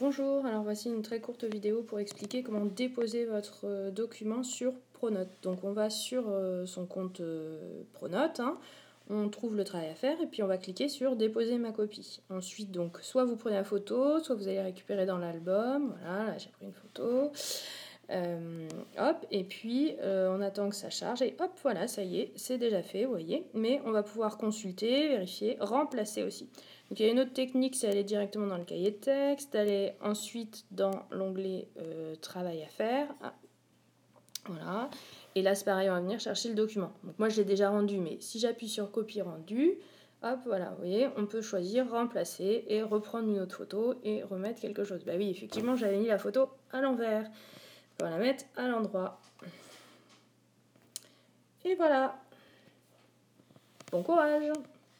Bonjour, alors voici une très courte vidéo pour expliquer comment déposer votre euh, document sur Pronote. Donc on va sur euh, son compte euh, Pronote, hein. on trouve le travail à faire et puis on va cliquer sur déposer ma copie. Ensuite donc soit vous prenez la photo, soit vous allez récupérer dans l'album, voilà là j'ai pris une photo. Hop, et puis on attend que ça charge et hop, voilà, ça y est, c'est déjà fait, vous voyez. Mais on va pouvoir consulter, vérifier, remplacer aussi. Donc il y a une autre technique, c'est aller directement dans le cahier de texte, aller ensuite dans l'onglet euh, Travail à faire. Ah, voilà. Et là, c'est pareil, on va venir chercher le document. Donc moi, je l'ai déjà rendu, mais si j'appuie sur Copie rendu, hop, voilà, vous voyez, on peut choisir Remplacer et reprendre une autre photo et remettre quelque chose. Bah oui, effectivement, j'avais mis la photo à l'envers. On va la mettre à l'endroit. Et voilà. Bon courage